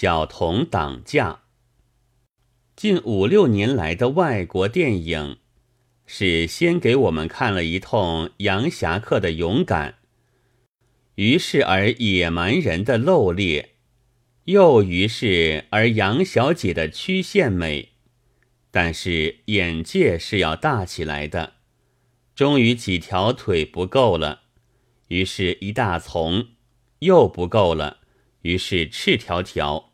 小童挡驾。近五六年来的外国电影，是先给我们看了一通洋侠客的勇敢，于是而野蛮人的露烈，又于是而杨小姐的曲线美。但是眼界是要大起来的，终于几条腿不够了，于是一大丛又不够了，于是赤条条，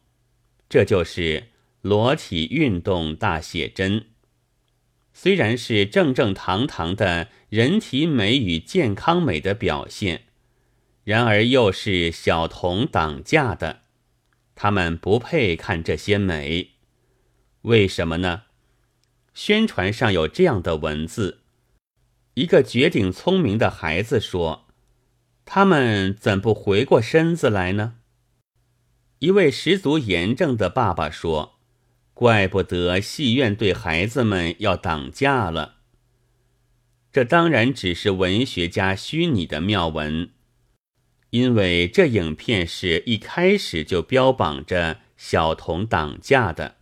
这就是裸体运动大写真。虽然是正正堂堂的人体美与健康美的表现，然而又是小童挡驾的，他们不配看这些美，为什么呢？宣传上有这样的文字：一个绝顶聪明的孩子说：“他们怎不回过身子来呢？”一位十足严正的爸爸说：“怪不得戏院对孩子们要挡架了。”这当然只是文学家虚拟的妙文，因为这影片是一开始就标榜着小童挡架的。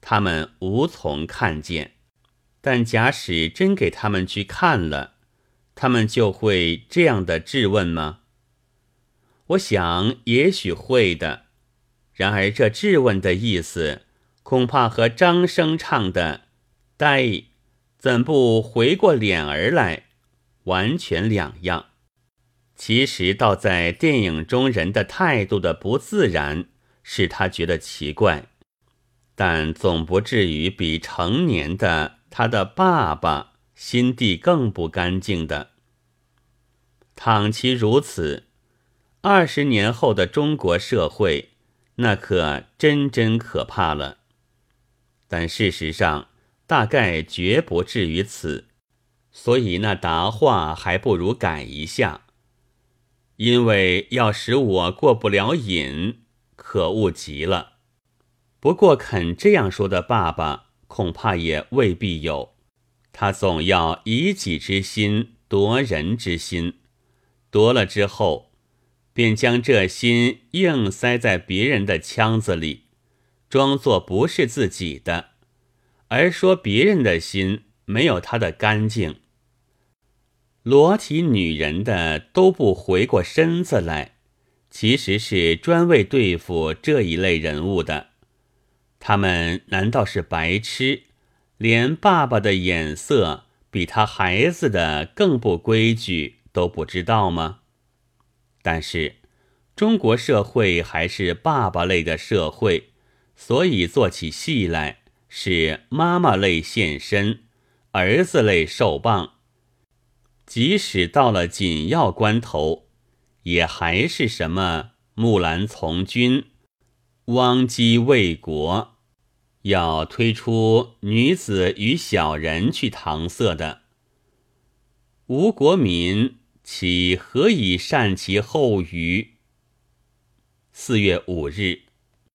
他们无从看见，但假使真给他们去看了，他们就会这样的质问吗？我想也许会的。然而这质问的意思，恐怕和张生唱的“呆”怎不回过脸儿来，完全两样。其实倒在电影中人的态度的不自然，使他觉得奇怪。但总不至于比成年的他的爸爸心地更不干净的。倘其如此，二十年后的中国社会，那可真真可怕了。但事实上，大概绝不至于此。所以那答话还不如改一下，因为要使我过不了瘾，可恶极了。不过肯这样说的爸爸，恐怕也未必有。他总要以己之心夺人之心，夺了之后，便将这心硬塞在别人的腔子里，装作不是自己的，而说别人的心没有他的干净。裸体女人的都不回过身子来，其实是专为对付这一类人物的。他们难道是白痴，连爸爸的眼色比他孩子的更不规矩都不知道吗？但是中国社会还是爸爸类的社会，所以做起戏来是妈妈类现身，儿子类受棒。即使到了紧要关头，也还是什么木兰从军，汪姬卫国。要推出女子与小人去搪塞的，吴国民岂何以善其后余？四月五日。